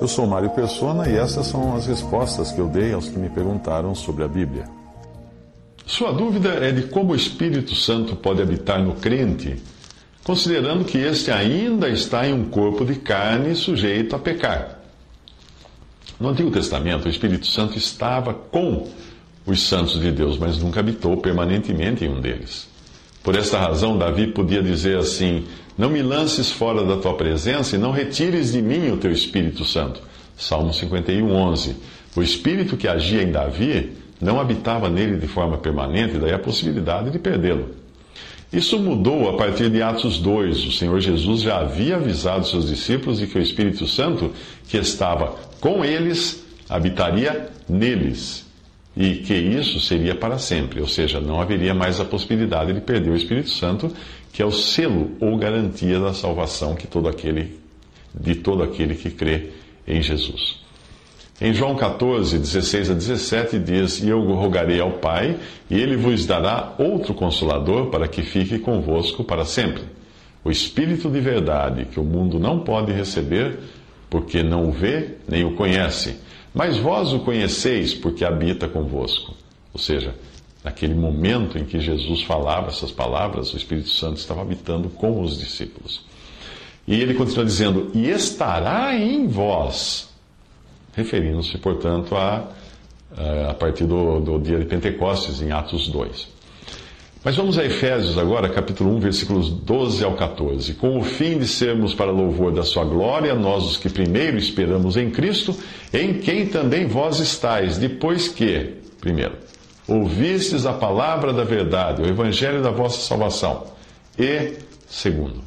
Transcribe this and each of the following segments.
Eu sou Mário Persona e essas são as respostas que eu dei aos que me perguntaram sobre a Bíblia. Sua dúvida é de como o Espírito Santo pode habitar no crente considerando que este ainda está em um corpo de carne sujeito a pecar. No Antigo Testamento, o Espírito Santo estava com os santos de Deus, mas nunca habitou permanentemente em um deles. Por esta razão, Davi podia dizer assim: Não me lances fora da tua presença e não retires de mim o teu Espírito Santo. Salmo 51, 11. O Espírito que agia em Davi não habitava nele de forma permanente, daí a possibilidade de perdê-lo. Isso mudou a partir de Atos 2. O Senhor Jesus já havia avisado seus discípulos de que o Espírito Santo, que estava com eles, habitaria neles. E que isso seria para sempre, ou seja, não haveria mais a possibilidade de perder o Espírito Santo, que é o selo ou garantia da salvação que todo aquele, de todo aquele que crê em Jesus. Em João 14, 16 a 17 diz: E eu rogarei ao Pai, e ele vos dará outro consolador para que fique convosco para sempre. O Espírito de verdade, que o mundo não pode receber, porque não o vê nem o conhece. Mas vós o conheceis, porque habita convosco. Ou seja, naquele momento em que Jesus falava essas palavras, o Espírito Santo estava habitando com os discípulos. E ele continua dizendo: E estará em vós referindo-se, portanto, a, a partir do, do dia de Pentecostes, em Atos 2. Mas vamos a Efésios agora, capítulo 1, versículos 12 ao 14. Com o fim de sermos para louvor da sua glória, nós os que primeiro esperamos em Cristo, em quem também vós estáis, depois que, primeiro, ouvistes a palavra da verdade, o evangelho da vossa salvação, e, segundo,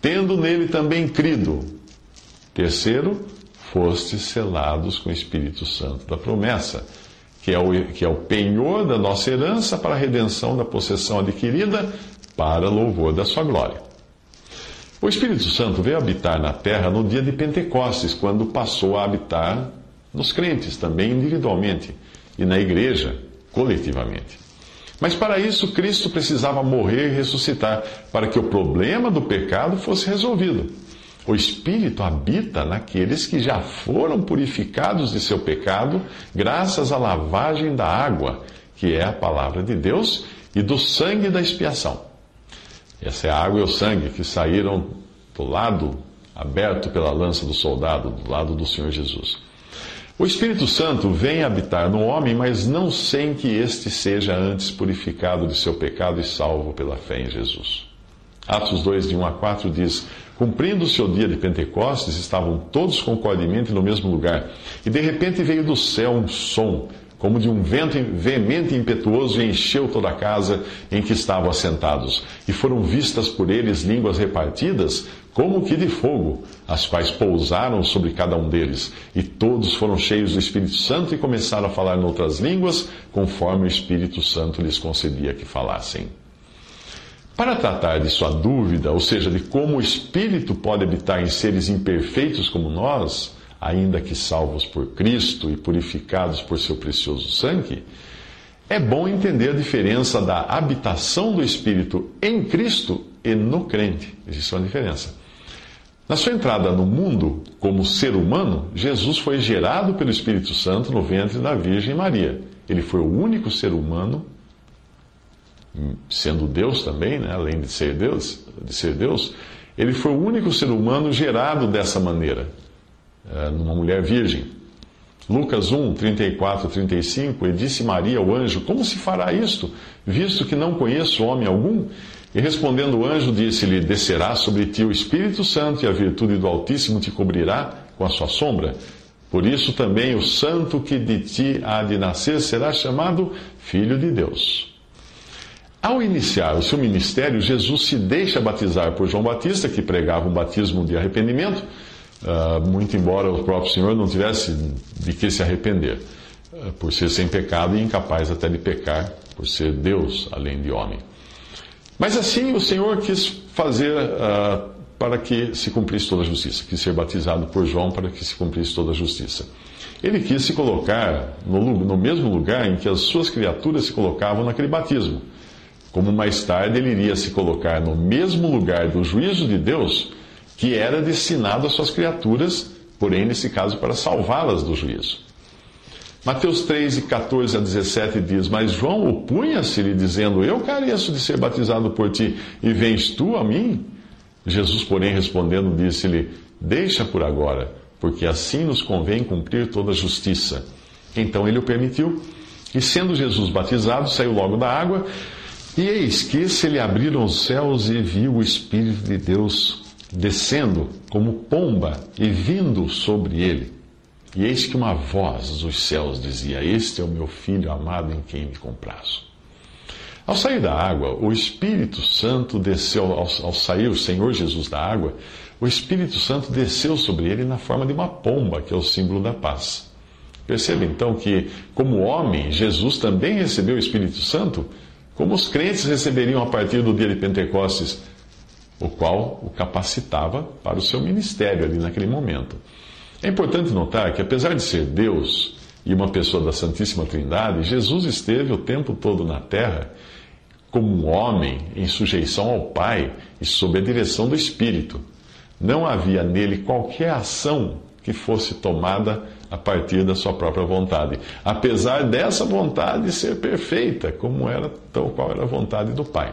tendo nele também crido, terceiro, fostes selados com o Espírito Santo da promessa, que é, o, que é o penhor da nossa herança para a redenção da possessão adquirida, para louvor da sua glória. O Espírito Santo veio habitar na terra no dia de Pentecostes, quando passou a habitar nos crentes, também individualmente, e na igreja, coletivamente. Mas para isso, Cristo precisava morrer e ressuscitar, para que o problema do pecado fosse resolvido. O Espírito habita naqueles que já foram purificados de seu pecado, graças à lavagem da água, que é a palavra de Deus, e do sangue da expiação. Essa é a água e o sangue que saíram do lado aberto pela lança do soldado, do lado do Senhor Jesus. O Espírito Santo vem habitar no homem, mas não sem que este seja antes purificado de seu pecado e salvo pela fé em Jesus. Atos 2, de 1 a 4 diz: Cumprindo-se o dia de Pentecostes, estavam todos concordemente no mesmo lugar. E de repente veio do céu um som, como de um vento veemente e impetuoso, e encheu toda a casa em que estavam assentados. E foram vistas por eles línguas repartidas, como que de fogo, as quais pousaram sobre cada um deles. E todos foram cheios do Espírito Santo e começaram a falar noutras línguas, conforme o Espírito Santo lhes concedia que falassem. Para tratar de sua dúvida, ou seja, de como o Espírito pode habitar em seres imperfeitos como nós, ainda que salvos por Cristo e purificados por seu precioso sangue, é bom entender a diferença da habitação do Espírito em Cristo e no crente. Existe uma diferença. Na sua entrada no mundo como ser humano, Jesus foi gerado pelo Espírito Santo no ventre da Virgem Maria. Ele foi o único ser humano sendo Deus também, né, além de ser Deus, de ser Deus, ele foi o único ser humano gerado dessa maneira, é, numa mulher virgem. Lucas 1, 34 35, e disse Maria ao anjo: Como se fará isto, visto que não conheço homem algum? E respondendo o anjo, disse-lhe: Descerá sobre ti o Espírito Santo, e a virtude do Altíssimo te cobrirá com a sua sombra. Por isso também o santo que de ti há de nascer será chamado Filho de Deus. Ao iniciar o seu ministério, Jesus se deixa batizar por João Batista, que pregava um batismo de arrependimento, uh, muito embora o próprio Senhor não tivesse de que se arrepender, uh, por ser sem pecado e incapaz até de pecar, por ser Deus além de homem. Mas assim o Senhor quis fazer uh, para que se cumprisse toda a justiça, quis ser batizado por João para que se cumprisse toda a justiça. Ele quis se colocar no, no mesmo lugar em que as suas criaturas se colocavam naquele batismo como mais tarde ele iria se colocar no mesmo lugar do juízo de Deus que era destinado às suas criaturas, porém, nesse caso, para salvá-las do juízo. Mateus 3, 14 a 17 diz: Mas João opunha-se-lhe, dizendo: Eu careço de ser batizado por ti, e vens tu a mim? Jesus, porém, respondendo, disse-lhe: Deixa por agora, porque assim nos convém cumprir toda a justiça. Então ele o permitiu, e sendo Jesus batizado, saiu logo da água. E eis que se lhe abriram os céus e viu o Espírito de Deus descendo como pomba e vindo sobre ele. E eis que uma voz dos céus dizia: Este é o meu filho amado em quem me comprazo. Ao sair da água, o Espírito Santo desceu, ao, ao sair o Senhor Jesus da água, o Espírito Santo desceu sobre ele na forma de uma pomba, que é o símbolo da paz. Perceba então que, como homem, Jesus também recebeu o Espírito Santo como os crentes receberiam a partir do dia de Pentecostes, o qual o capacitava para o seu ministério ali naquele momento. É importante notar que, apesar de ser Deus e uma pessoa da Santíssima Trindade, Jesus esteve o tempo todo na terra como um homem em sujeição ao Pai e sob a direção do Espírito. Não havia nele qualquer ação que fosse tomada a partir da sua própria vontade. Apesar dessa vontade ser perfeita, como era tal qual era a vontade do Pai.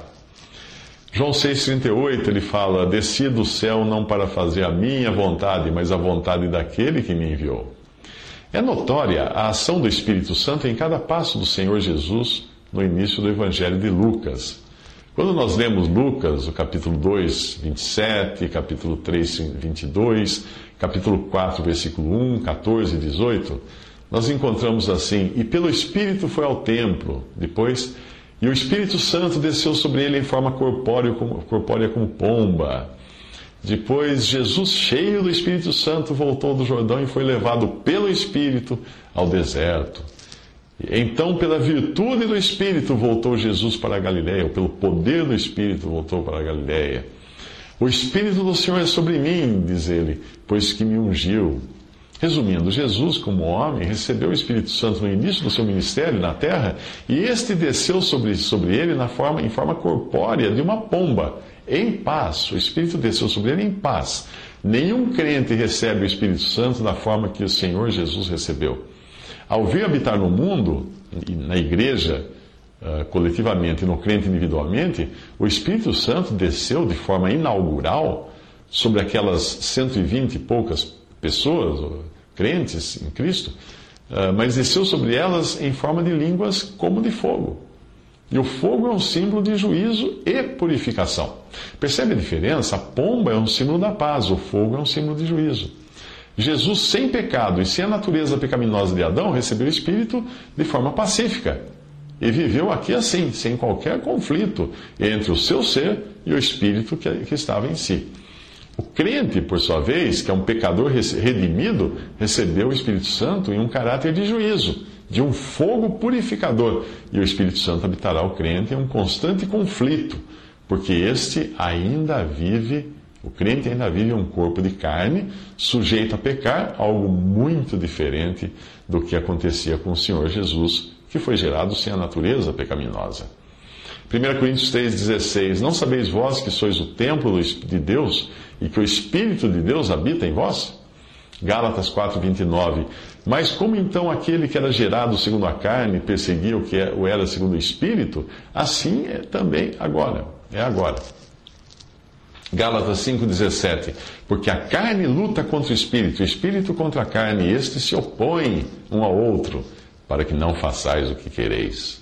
João 6,38 ele fala: Desci do céu não para fazer a minha vontade, mas a vontade daquele que me enviou. É notória a ação do Espírito Santo em cada passo do Senhor Jesus no início do Evangelho de Lucas. Quando nós lemos Lucas, o capítulo 2, 27, capítulo 3, 22, capítulo 4, versículo 1, 14 e 18, nós encontramos assim: E pelo Espírito foi ao templo, depois, e o Espírito Santo desceu sobre ele em forma corpórea como, corpórea como pomba. Depois, Jesus, cheio do Espírito Santo, voltou do Jordão e foi levado pelo Espírito ao deserto. Então, pela virtude do Espírito, voltou Jesus para a Galiléia, ou pelo poder do Espírito, voltou para a Galiléia. O Espírito do Senhor é sobre mim, diz ele, pois que me ungiu. Resumindo, Jesus, como homem, recebeu o Espírito Santo no início do seu ministério na terra, e este desceu sobre, sobre ele na forma, em forma corpórea de uma pomba, em paz. O Espírito desceu sobre ele em paz. Nenhum crente recebe o Espírito Santo da forma que o Senhor Jesus recebeu. Ao vir habitar no mundo, na igreja, uh, coletivamente e no crente individualmente, o Espírito Santo desceu de forma inaugural sobre aquelas 120 e poucas pessoas, crentes em Cristo, uh, mas desceu sobre elas em forma de línguas como de fogo. E o fogo é um símbolo de juízo e purificação. Percebe a diferença? A pomba é um símbolo da paz, o fogo é um símbolo de juízo. Jesus, sem pecado e sem a natureza pecaminosa de Adão, recebeu o Espírito de forma pacífica e viveu aqui assim, sem qualquer conflito entre o seu ser e o espírito que, que estava em si. O crente, por sua vez, que é um pecador redimido, recebeu o Espírito Santo em um caráter de juízo, de um fogo purificador. E o Espírito Santo habitará o crente em um constante conflito, porque este ainda vive, o crente ainda vive um corpo de carne, sujeito a pecar, algo muito diferente do que acontecia com o Senhor Jesus que foi gerado sem a natureza pecaminosa. 1 Coríntios 3,16 Não sabeis vós que sois o templo de Deus e que o Espírito de Deus habita em vós? Gálatas 4,29 Mas como então aquele que era gerado segundo a carne perseguia o que é, o era segundo o Espírito, assim é também agora. É agora. Gálatas 5,17 Porque a carne luta contra o Espírito, o Espírito contra a carne, e estes se opõem um ao outro para que não façais o que quereis.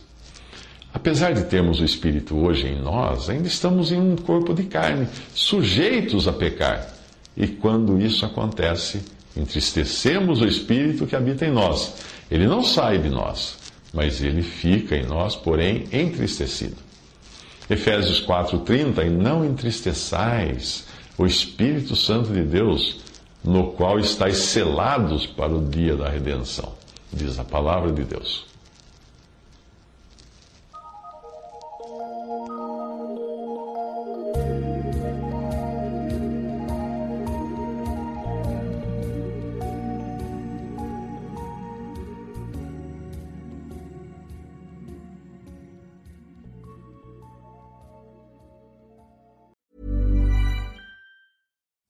Apesar de termos o Espírito hoje em nós, ainda estamos em um corpo de carne, sujeitos a pecar. E quando isso acontece, entristecemos o Espírito que habita em nós. Ele não sai de nós, mas ele fica em nós, porém entristecido. Efésios 4,30: E não entristeçais o Espírito Santo de Deus, no qual estáis selados para o dia da redenção, diz a palavra de Deus.